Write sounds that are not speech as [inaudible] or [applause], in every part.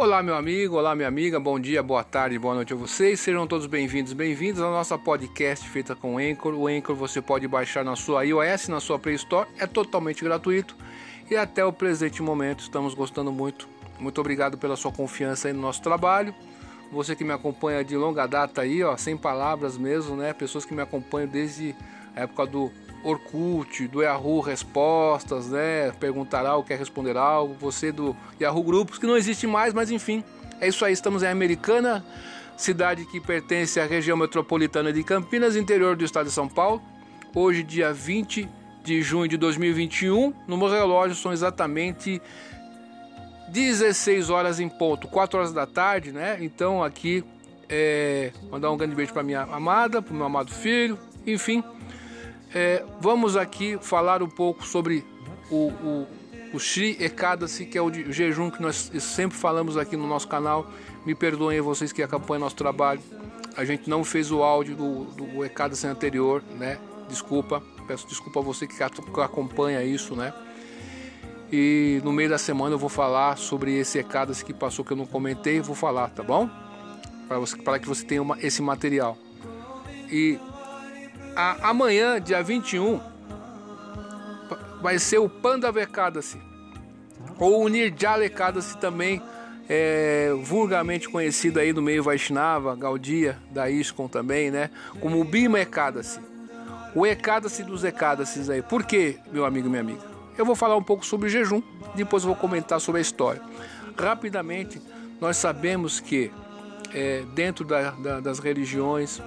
Olá, meu amigo, olá, minha amiga, bom dia, boa tarde, boa noite a vocês. Sejam todos bem-vindos, bem-vindos à nossa podcast feita com Anchor. O Anchor você pode baixar na sua iOS, na sua Play Store, é totalmente gratuito e até o presente momento estamos gostando muito. Muito obrigado pela sua confiança no nosso trabalho. Você que me acompanha de longa data aí, ó, sem palavras mesmo, né? Pessoas que me acompanham desde a época do Orkut, do Yahoo Respostas, né? Perguntar algo, quer responder algo. Você do Yahoo Grupos, que não existe mais, mas enfim. É isso aí, estamos em Americana, cidade que pertence à região metropolitana de Campinas, interior do estado de São Paulo. Hoje, dia 20 de junho de 2021, no meu relógio são exatamente 16 horas em ponto, 4 horas da tarde, né? Então aqui é, mandar um grande beijo para minha amada, para meu amado filho, enfim. É, vamos aqui falar um pouco sobre o, o, o Shri Ekadasi, que é o, o jejum que nós sempre falamos aqui no nosso canal. Me perdoem vocês que acompanham nosso trabalho. A gente não fez o áudio do, do Ekadasi anterior, né? Desculpa, peço desculpa a você que acompanha isso, né? E no meio da semana eu vou falar sobre esse Ekadasi que passou que eu não comentei, vou falar, tá bom? Para que você tenha uma, esse material. E a, amanhã, dia 21, vai ser o Panda Ekadasi, ou o Nirjala Ekadasi também, é, vulgarmente conhecido aí no meio Vaishnava, Gaudia, da ISKCON também, né? Como o Bima Ekadasi. O Ekadasi dos Ekadasis aí. Por quê, meu amigo e minha amiga? Eu vou falar um pouco sobre jejum, depois vou comentar sobre a história. Rapidamente, nós sabemos que é, dentro da, da, das religiões,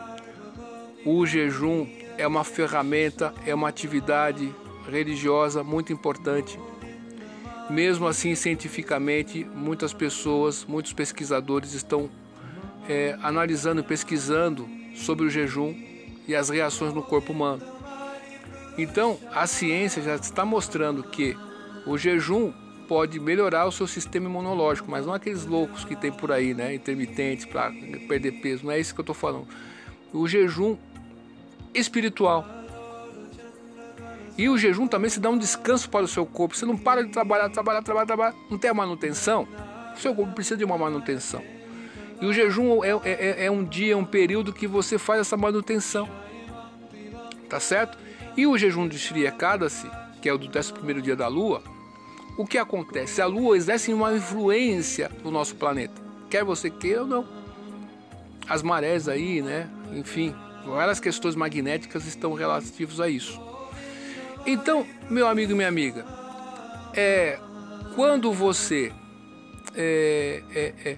o jejum é uma ferramenta, é uma atividade religiosa muito importante. Mesmo assim, cientificamente, muitas pessoas, muitos pesquisadores estão é, analisando e pesquisando sobre o jejum e as reações no corpo humano. Então, a ciência já está mostrando que o jejum pode melhorar o seu sistema imunológico, mas não aqueles loucos que tem por aí, né, intermitentes para perder peso, não é isso que eu estou falando. O jejum espiritual. E o jejum também se dá um descanso para o seu corpo. Você não para de trabalhar, trabalhar, trabalhar, trabalhar. Não tem a manutenção. O seu corpo precisa de uma manutenção. E o jejum é, é, é, é um dia, um período que você faz essa manutenção. Tá certo? E o jejum de Shri Ekadasi, que é o do 11 dia da Lua, o que acontece? A Lua exerce uma influência no nosso planeta. Quer você queira ou não. As marés aí, né? Enfim, Várias questões magnéticas estão relativas a isso. Então, meu amigo e minha amiga, é, quando você é, é, é,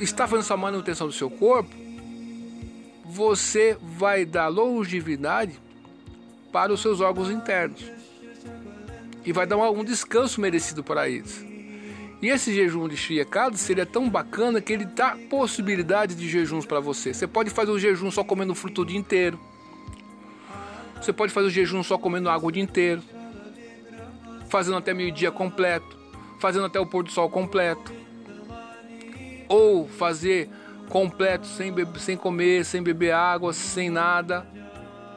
está fazendo essa manutenção do seu corpo, você vai dar longevidade para os seus órgãos internos e vai dar um, um descanso merecido para eles. E esse jejum de Shriekado seria tão bacana que ele dá possibilidade de jejuns para você. Você pode fazer o jejum só comendo fruto o dia inteiro. Você pode fazer o jejum só comendo água o dia inteiro. Fazendo até meio-dia completo. Fazendo até o pôr do sol completo. Ou fazer completo sem, sem comer, sem beber água, sem nada.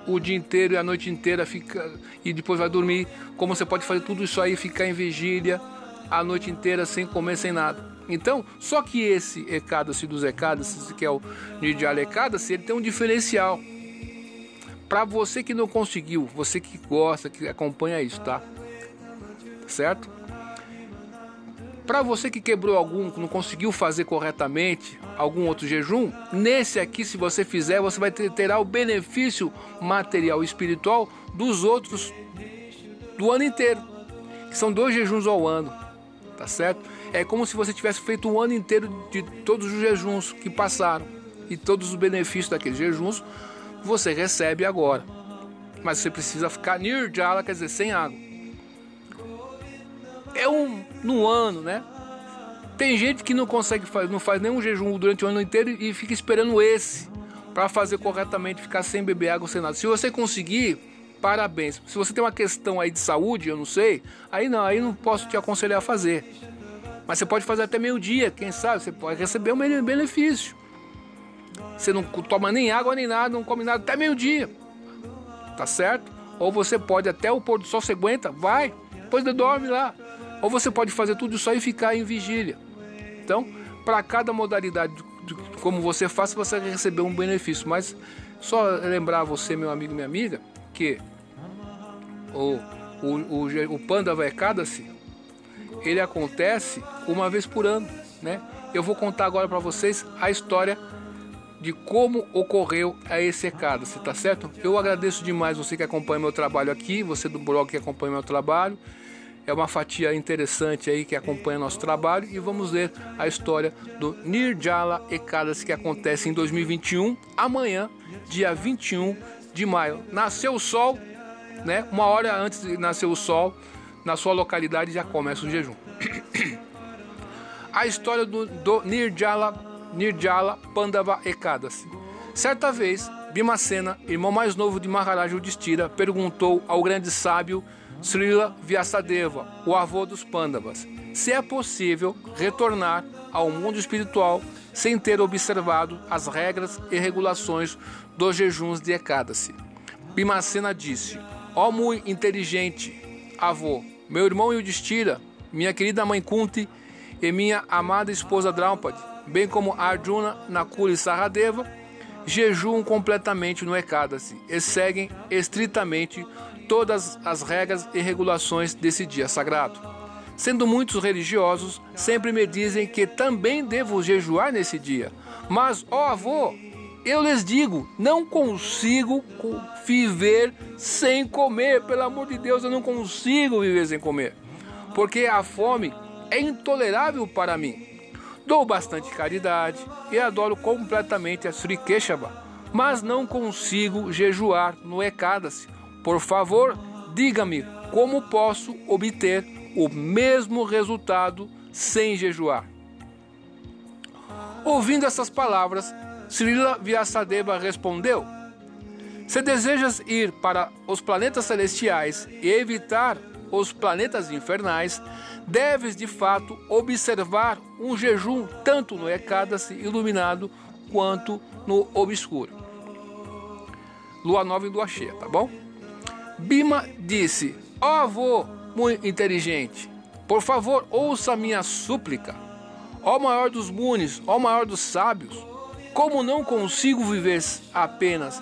O dia inteiro e a noite inteira fica, e depois vai dormir. Como você pode fazer tudo isso aí, ficar em vigília a noite inteira sem comer, sem nada. Então, só que esse Ekadasi dos Ekadasi, que é o Nidjala Ekadasi, ele tem um diferencial. Para você que não conseguiu, você que gosta, que acompanha isso, tá? Certo? Para você que quebrou algum, que não conseguiu fazer corretamente algum outro jejum, nesse aqui, se você fizer, você vai ter terá o benefício material e espiritual dos outros do ano inteiro. Que são dois jejuns ao ano tá certo? É como se você tivesse feito um ano inteiro de todos os jejuns que passaram e todos os benefícios daqueles jejuns você recebe agora. Mas você precisa ficar nirjala, quer dizer, sem água. É um no ano, né? Tem gente que não consegue fazer, não faz nenhum jejum durante o ano inteiro e fica esperando esse para fazer corretamente, ficar sem beber água, sem nada. Se você conseguir, parabéns. Se você tem uma questão aí de saúde, eu não sei, aí não, aí não posso te aconselhar a fazer. Mas você pode fazer até meio-dia, quem sabe, você pode receber um benefício. Você não toma nem água nem nada, não come nada até meio-dia. Tá certo? Ou você pode até o pôr do sol, você aguenta, vai, depois dorme lá. Ou você pode fazer tudo isso aí e ficar em vigília. Então, para cada modalidade de, como você faz, você vai receber um benefício. Mas só lembrar você, meu amigo e minha amiga, que o, o, o, o Panda Vaecada-se, ele acontece uma vez por ano, né? Eu vou contar agora para vocês a história de como ocorreu a secada, tá certo? Eu agradeço demais você que acompanha meu trabalho aqui, você do blog que acompanha meu trabalho. É uma fatia interessante aí que acompanha nosso trabalho e vamos ver a história do Nirjala Ekadas que acontece em 2021, amanhã, dia 21 de maio. Nasceu o sol, né? Uma hora antes de nascer o sol, na sua localidade já começa o jejum. [clears throat] a história do, do Nirjala, Nirjala Pandava Ekadas. Certa vez, Bimacena, irmão mais novo de Maharaj Yudhishthira, perguntou ao grande sábio Srila Vyasadeva, o avô dos Pandavas, se é possível retornar ao mundo espiritual sem ter observado as regras e regulações dos jejuns de Ekadasi. Bimacena disse: Ó oh, muito inteligente avô, meu irmão Yudhishthira, minha querida mãe Kunti e minha amada esposa Draupadi, bem como Arjuna, Nakula e Saradeva, jejuam completamente no Ekadasi e seguem estritamente todas as regras e regulações desse dia sagrado. Sendo muitos religiosos, sempre me dizem que também devo jejuar nesse dia. Mas, ó avô, eu lhes digo, não consigo viver sem comer. Pelo amor de Deus, eu não consigo viver sem comer. Porque a fome é intolerável para mim. Dou bastante caridade e adoro completamente a Sri Keshava, mas não consigo jejuar no Ekadasi, por favor, diga-me como posso obter o mesmo resultado sem jejuar. Ouvindo essas palavras, Srila Vyasadeva respondeu: Se desejas ir para os planetas celestiais e evitar os planetas infernais, deves de fato observar um jejum tanto no Ekadasi iluminado quanto no obscuro. Lua nova e lua cheia, tá bom? Bima disse: Ó oh, avô muito inteligente, por favor, ouça minha súplica. Ó maior dos munis, ó maior dos sábios, como não consigo viver apenas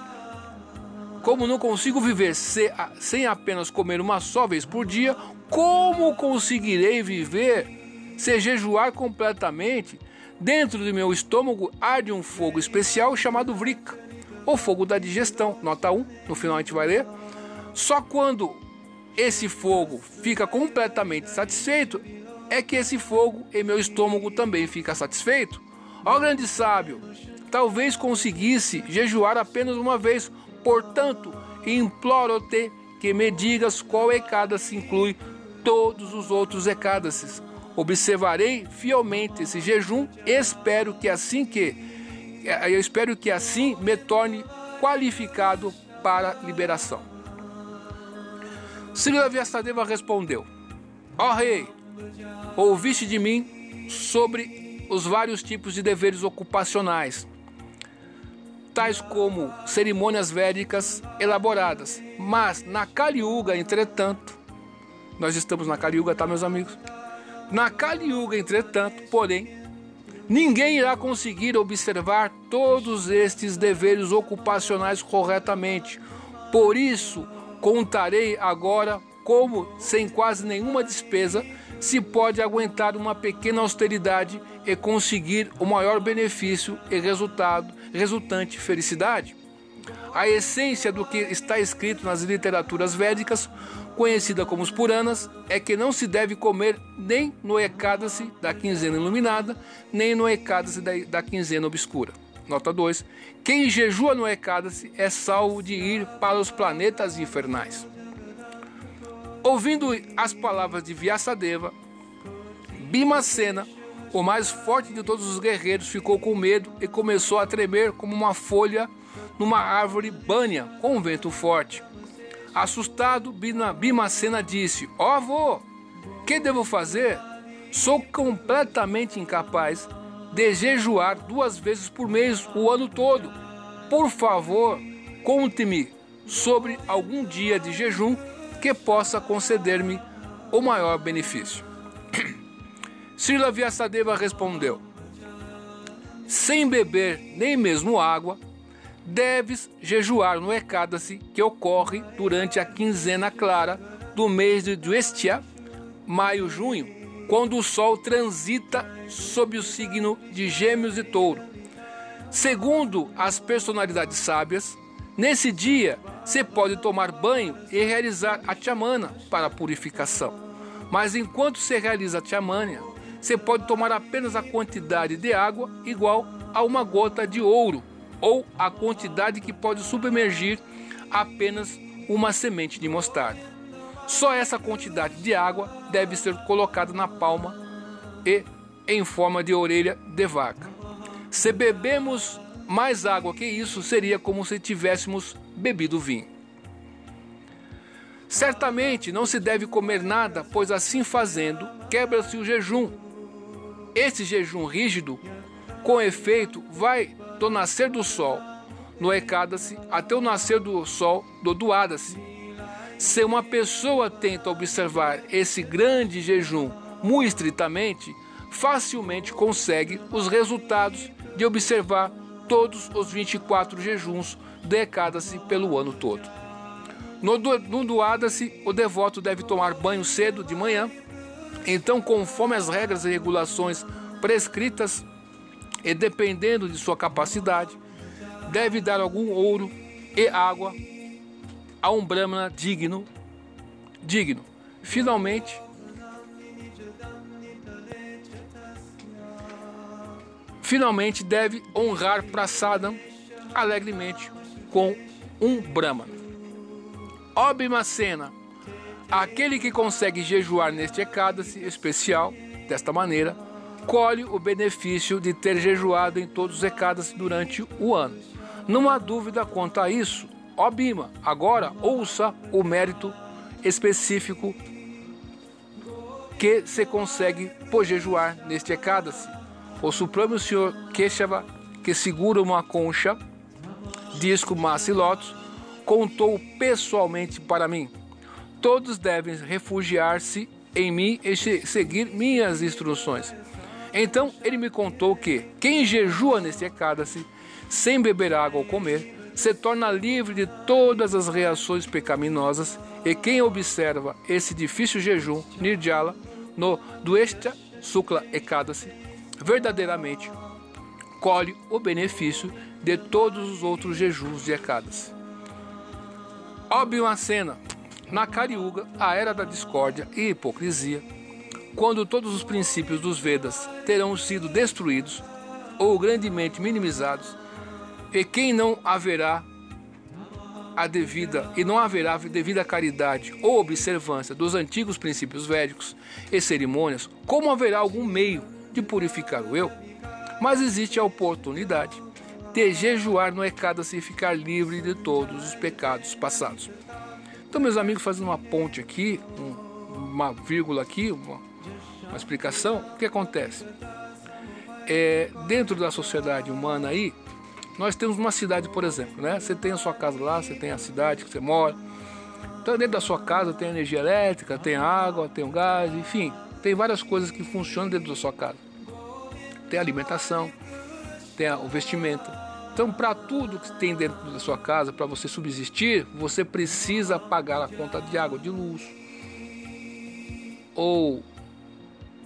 como não consigo viver sem apenas comer uma só vez por dia, como conseguirei viver se jejuar completamente? Dentro do meu estômago arde um fogo especial chamado Vrika, o fogo da digestão. Nota 1, no final a gente vai ler. Só quando esse fogo fica completamente satisfeito é que esse fogo em meu estômago também fica satisfeito. Ó grande sábio, talvez conseguisse jejuar apenas uma vez, portanto, imploro-te que me digas qual ecada se inclui todos os outros ecadas. Observarei fielmente esse jejum, espero que assim que eu espero que assim me torne qualificado para liberação. Srila Vyasadeva respondeu: Ó oh, rei, ouviste de mim sobre os vários tipos de deveres ocupacionais, tais como cerimônias védicas elaboradas, mas na Kali Yuga, entretanto, nós estamos na Kali Yuga, tá, meus amigos? Na Kali Yuga, entretanto, porém, ninguém irá conseguir observar todos estes deveres ocupacionais corretamente. Por isso, Contarei agora como, sem quase nenhuma despesa, se pode aguentar uma pequena austeridade e conseguir o maior benefício e resultado, resultante felicidade. A essência do que está escrito nas literaturas védicas, conhecida como os Puranas, é que não se deve comer nem no Ekadasi da quinzena iluminada, nem no Ekadasi da, da quinzena obscura. Nota 2. Quem jejua no Ekadasi é salvo de ir para os planetas infernais. Ouvindo as palavras de Vyasadeva, Bimacena, o mais forte de todos os guerreiros, ficou com medo e começou a tremer como uma folha numa árvore bânia com um vento forte. Assustado, Bimacena disse: Ó oh, avô, que devo fazer? Sou completamente incapaz de jejuar duas vezes por mês o ano todo. Por favor, conte-me sobre algum dia de jejum que possa conceder-me o maior benefício. [clears throat] Srila Vyasadeva respondeu: Sem beber nem mesmo água, deves jejuar no Ekadasi que ocorre durante a quinzena clara do mês de Dvestya, maio-junho, quando o Sol transita sob o signo de Gêmeos e Touro. Segundo as personalidades sábias, nesse dia você pode tomar banho e realizar a chamana para purificação. Mas enquanto você realiza a chamana, você pode tomar apenas a quantidade de água igual a uma gota de ouro ou a quantidade que pode submergir apenas uma semente de mostarda. Só essa quantidade de água deve ser colocada na palma e em forma de orelha de vaca. Se bebemos mais água que isso, seria como se tivéssemos bebido vinho. Certamente não se deve comer nada, pois assim fazendo, quebra-se o jejum. Esse jejum rígido, com efeito, vai do nascer do sol no Ekadasi até o nascer do sol do Duadasi. Se uma pessoa tenta observar esse grande jejum muito estritamente, facilmente consegue os resultados de observar todos os 24 jejuns do Ekadasi pelo ano todo. No, no Duadasi, o devoto deve tomar banho cedo de manhã, então, conforme as regras e regulações prescritas, e dependendo de sua capacidade, deve dar algum ouro e água a um brahmana digno, digno. Finalmente, finalmente deve honrar Prasadam alegremente com um brahmana. Obimacena, aquele que consegue jejuar neste Ekadasi especial, desta maneira, colhe o benefício de ter jejuado em todos os recados durante o ano. Não há dúvida quanto a isso. Ó Bima, agora ouça o mérito específico que se consegue por jejuar neste Ekadasi. O Supremo Senhor Keshava, que segura uma concha, disco, massa contou pessoalmente para mim. Todos devem refugiar-se em mim e seguir minhas instruções. Então ele me contou que quem jejua nesse Ekadasi, sem beber água ou comer, se torna livre de todas as reações pecaminosas e quem observa esse difícil jejum, Nirjala, no Dueshta Sukla Ekadasi, verdadeiramente colhe o benefício de todos os outros jejuns de Ekadasi. Cena, na Kariuga, a era da discórdia e hipocrisia, quando todos os princípios dos Vedas terão sido destruídos ou grandemente minimizados, e quem não haverá a devida e não haverá devida caridade ou observância dos antigos princípios védicos e cerimônias, como haverá algum meio de purificar o eu? Mas existe a oportunidade de jejuar no Ekadasi e ficar livre de todos os pecados passados. Então, meus amigos, fazendo uma ponte aqui, um, uma vírgula aqui, uma, uma explicação, o que acontece? É, dentro da sociedade humana aí, nós temos uma cidade, por exemplo, né? Você tem a sua casa lá, você tem a cidade que você mora. Então, dentro da sua casa tem energia elétrica, tem água, tem gás, enfim, tem várias coisas que funcionam dentro da sua casa. Tem alimentação, tem o vestimento. Então, para tudo que tem dentro da sua casa, para você subsistir, você precisa pagar a conta de água, de luz, ou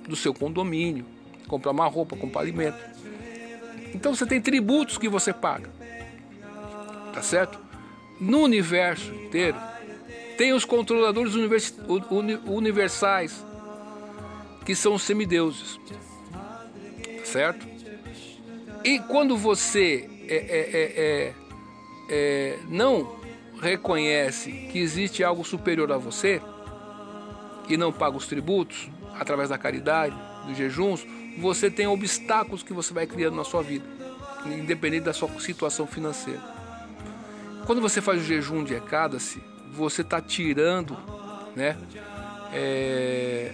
do seu condomínio, comprar uma roupa, comprar alimento. Então você tem tributos que você paga. Tá certo? No universo inteiro, tem os controladores univers, universais, que são os semideuses. Tá certo? E quando você é, é, é, é, não reconhece que existe algo superior a você e não paga os tributos, através da caridade, dos jejuns, você tem obstáculos que você vai criando na sua vida, independente da sua situação financeira. Quando você faz o jejum de Ekadasi, você está tirando né, é,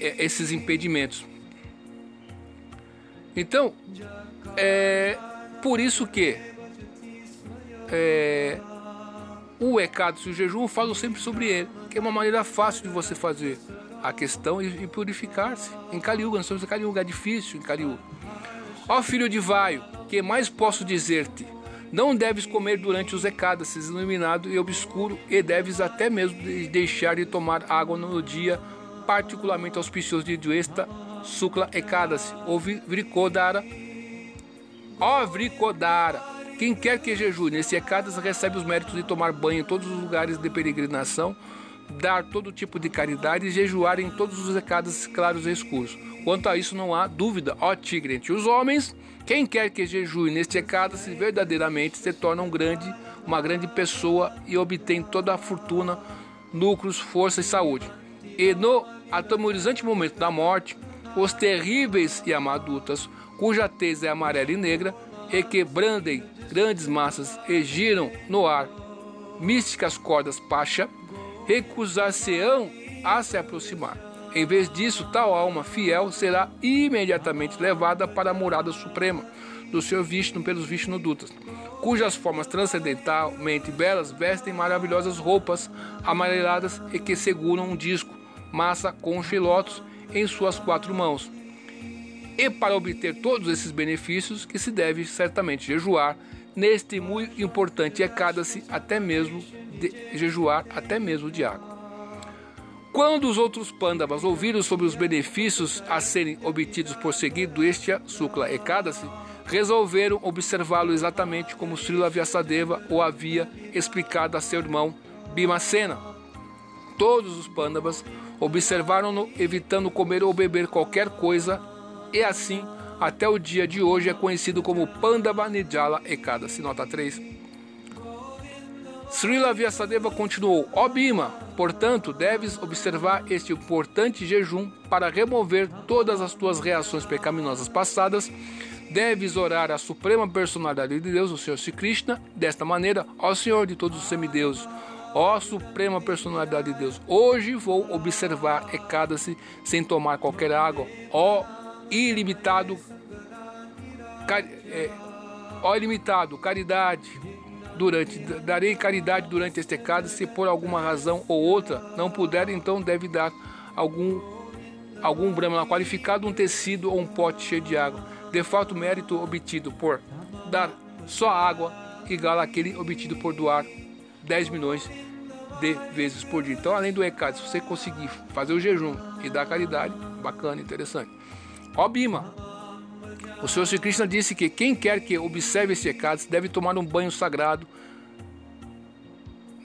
é, esses impedimentos. Então, é por isso que é, o Ekadasi e o jejum falo sempre sobre ele, que é uma maneira fácil de você fazer a questão e, e purificar-se. Em Caliuga, nós estamos em Caliuga, é difícil em Caliuga. Ó filho de vaio, que mais posso dizer-te? Não deves comer durante os ecádaces, iluminado e obscuro, e deves até mesmo deixar de tomar água no dia particularmente auspicioso de Duesta, Sukla Ekadasi, ou Vricodara. Ó Vricodara! Quem quer que jejue nesse Ekadasi recebe os méritos de tomar banho em todos os lugares de peregrinação, dar todo tipo de caridade e jejuar em todos os Ekadasi claros e escuros. Quanto a isso não há dúvida, ó tigre entre os homens, quem quer que jejue neste Ekadasi verdadeiramente se torna um grande, uma grande pessoa e obtém toda a fortuna, lucros, força e saúde. E no atemorizante momento da morte, os terríveis e amadutas, cuja tez é amarela e negra, e que brandem grandes massas e giram no ar místicas cordas pacha, recusar-se-ão a se aproximar. Em vez disso, tal alma fiel será imediatamente levada para a morada suprema do seu Vishnu pelos Vishnudutas, cujas formas transcendentalmente belas vestem maravilhosas roupas amareladas e que seguram um disco massa, e lótus em suas quatro mãos. E para obter todos esses benefícios que se deve certamente jejuar neste muito importante ecada-se até mesmo de, jejuar até mesmo de água. Quando os outros pândavas ouviram sobre os benefícios a serem obtidos por seguir este Sukla Ekadasi, resolveram observá-lo exatamente como Srila Vyasadeva o havia explicado a seu irmão Bhimacena. Todos os pândavas Observaram-no evitando comer ou beber qualquer coisa, e assim, até o dia de hoje, é conhecido como Pandava Nijala Ekadasi, nota 3. Srila Vyasadeva continuou: Ó Bima, portanto, deves observar este importante jejum para remover todas as tuas reações pecaminosas passadas. Deves orar a suprema personalidade de Deus, o Senhor Sri Krishna, desta maneira, ó Senhor de todos os semideuses Ó Suprema Personalidade de Deus, hoje vou observar Ecada-se sem tomar qualquer água. Ó ilimitado, car, é, ó ilimitado, caridade durante darei caridade durante este Ecada, se por alguma razão ou outra não puder, então deve dar algum algum brahmana qualificado um tecido ou um pote cheio de água. De fato, mérito obtido por dar só água igual àquele obtido por doar 10 milhões de vezes por dia. Então, além do ECAD, se você conseguir fazer o jejum e dar caridade, bacana, interessante. Ó Bima, o Senhor Sri Krishna disse que quem quer que observe esse ECAD deve tomar um banho sagrado,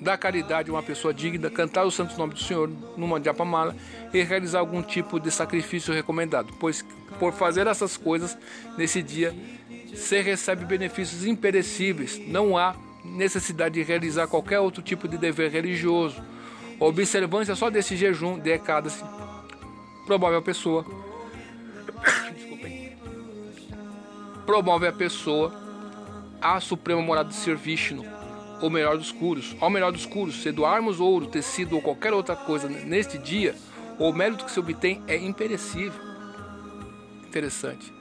dar caridade a uma pessoa digna, cantar o santo nome do Senhor numa japamala e realizar algum tipo de sacrifício recomendado, pois por fazer essas coisas nesse dia, você recebe benefícios imperecíveis. Não há necessidade de realizar qualquer outro tipo de dever religioso. A observância só desse jejum de Ekadasi promove a pessoa promove a pessoa à suprema morada de Ser Vishnu, o melhor dos curos. Ao melhor dos curos, se doarmos ouro, tecido ou qualquer outra coisa neste dia, o mérito que se obtém é imperecível. Interessante.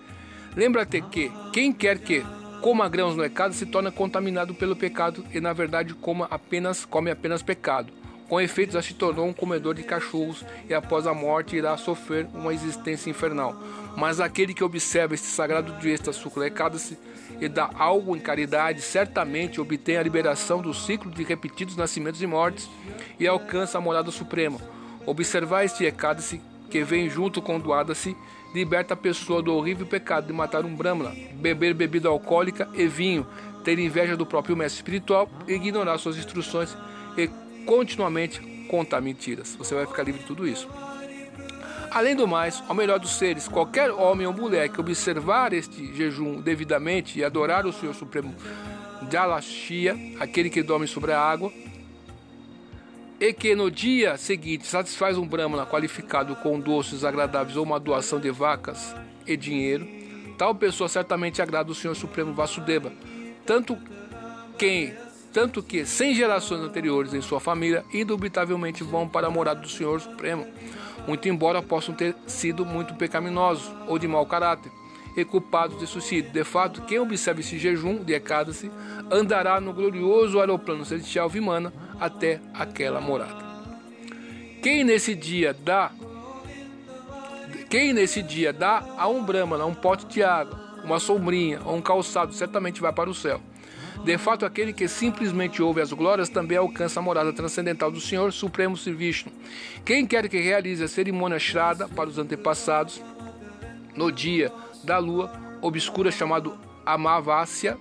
Lembra-te que quem quer que coma grãos no pecado se torna contaminado pelo pecado e na verdade coma apenas, come apenas pecado. Com efeito, já se tornou um comedor de cachorros e após a morte irá sofrer uma existência infernal. Mas aquele que observa este sagrado diesta suclecado-se e dá algo em caridade, certamente obtém a liberação do ciclo de repetidos nascimentos e mortes e alcança a morada suprema. Observar este ecado-se que vem junto com o doada-se liberta a pessoa do horrível pecado de matar um brahmana, beber bebida alcoólica e vinho, ter inveja do próprio mestre espiritual, ignorar suas instruções e continuamente contar mentiras. Você vai ficar livre de tudo isso. Além do mais, ao melhor dos seres, qualquer homem ou mulher que observar este jejum devidamente e adorar o Senhor Supremo Jalashia, aquele que dorme sobre a água, e que no dia seguinte satisfaz um brahmana qualificado com doces agradáveis ou uma doação de vacas e dinheiro, tal pessoa certamente agrada o Senhor Supremo Vasudeva, tanto quem tanto que cem gerações anteriores em sua família indubitavelmente vão para a morada do Senhor Supremo, muito embora possam ter sido muito pecaminosos ou de mau caráter e culpados de suicídio. De fato, quem observa esse jejum de Ekadasi andará no glorioso aeroplano celestial Vimana até aquela morada. Quem nesse dia dá Quem nesse dia dá a um brahmana um pote de água, uma sombrinha ou um calçado, certamente vai para o céu. De fato, aquele que simplesmente ouve as glórias também alcança a morada transcendental do Senhor Supremo Sri Vishnu. Quem quer que realize a cerimônia Shraddha para os antepassados, no dia da lua obscura chamado Amavasya,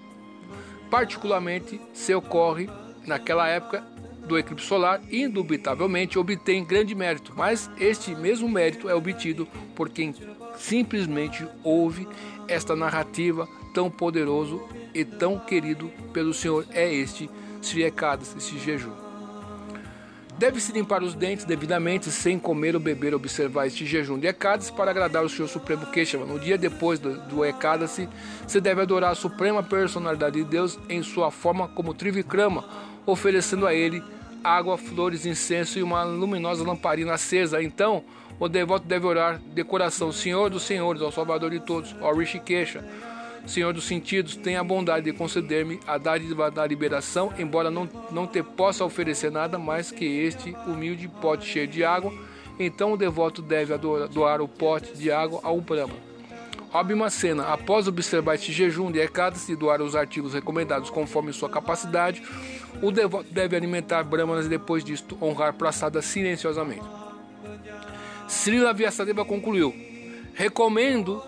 particularmente se ocorre naquela época do eclipse solar, indubitavelmente obtém grande mérito, mas este mesmo mérito é obtido por quem simplesmente ouve esta narrativa tão poderoso e tão querido pelo Senhor é este Sri Ekadas, este jejum. Deve-se limpar os dentes devidamente, sem comer ou beber, observar este jejum de Ekadasi para agradar o Senhor Supremo Keshava. No dia depois do, do Ekadasi, se deve adorar a Suprema Personalidade de Deus em sua forma como Trivikrama, oferecendo a ele água, flores, incenso e uma luminosa lamparina acesa. Então, o devoto deve orar de coração, Senhor dos Senhores, ao Salvador de todos, ao Rishikesha, Senhor dos sentidos, tenha a bondade de conceder-me a dádiva da liberação, embora não, não te possa oferecer nada mais que este humilde pote cheio de água. Então o devoto deve doar o pote de água ao Brahma. Abhimacena, após observar este jejum de Ekadasi e doar os artigos recomendados conforme sua capacidade, o devoto deve alimentar Brahmanas e depois disto honrar Prasada silenciosamente. Srila Vyasadeva concluiu: Recomendo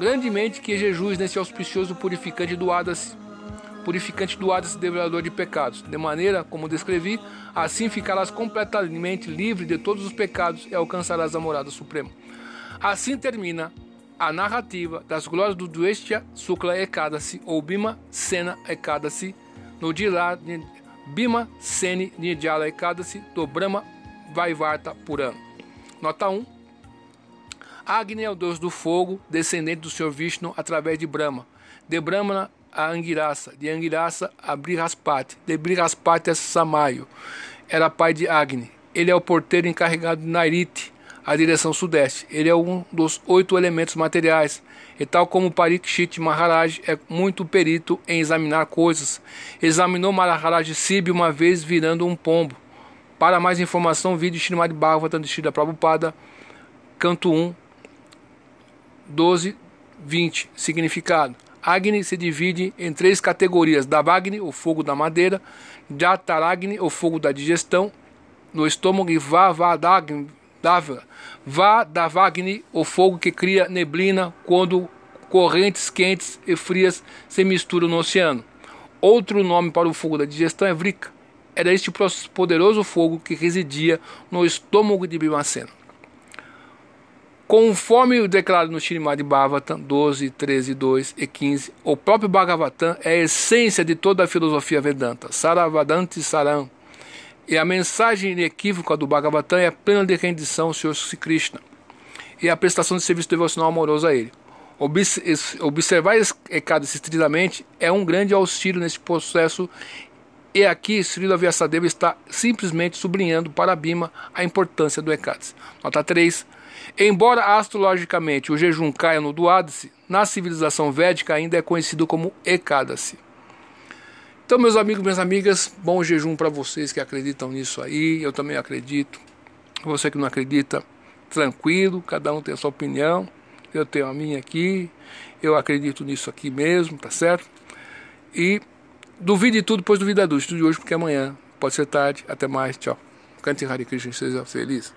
grandemente que jejues nesse auspicioso purificante do Hadas, purificante do Hadas devorador de pecados, de maneira como descrevi, assim ficarás completamente livre de todos os pecados e alcançarás a morada suprema. Assim termina a narrativa das glórias do Dveshya Sukla Ekadasi ou Bima Sena Ekadasi no dia Bima Seni Nidjala Ekadasi do Brahma Vaivarta Purana. Nota 1 Agni é o deus do fogo, descendente do Senhor Vishnu através de Brahma. De Brahma a Angirasa, de Angirasa a Brihaspati, de Brihaspati a Samayo. Era pai de Agni. Ele é o porteiro encarregado de Nairiti, a direção sudeste. Ele é um dos oito elementos materiais. E tal como Parikshit Maharaj é muito perito em examinar coisas. Examinou Maharaj Sibi uma vez virando um pombo. Para mais informação, vídeo Srimad Bhagavatam de Srila Prabhupada, canto 1, 12, 20. Significado: Agni se divide em três categorias: Davagni, o fogo da madeira, Jataragni, o fogo da digestão, no estômago, e Vavadagni, Vadavagni, o fogo que cria neblina quando correntes quentes e frias se misturam no oceano. Outro nome para o fogo da digestão é Vrika. Era este poderoso fogo que residia no estômago de Bimacena. Conforme o declarado no Srimad Bhagavatam 12, 13, 2 e 15, o próprio Bhagavatam é a essência de toda a filosofia Vedanta, Saravadanti Saram. E a mensagem inequívoca do Bhagavatam é plena de rendição ao Senhor Krishna e a prestação de serviço devocional amoroso a Ele. Observar Ekadasi estritamente é um grande auxílio nesse processo e aqui Srila Vyasadeva está simplesmente sublinhando para Bima a importância do Ekadasi. Nota 3. Embora astrologicamente o jejum caia no Duadasi, na civilização védica ainda é conhecido como Ekadasi. Então, meus amigos, minhas amigas, bom jejum para vocês que acreditam nisso aí. Eu também acredito. Você que não acredita, tranquilo, cada um tem a sua opinião. Eu tenho a minha aqui. Eu acredito nisso aqui mesmo, tá certo? E duvide tudo, pois duvida do. Estude hoje porque amanhã pode ser tarde. Até mais, tchau. Cante Hare Krishna, seja feliz.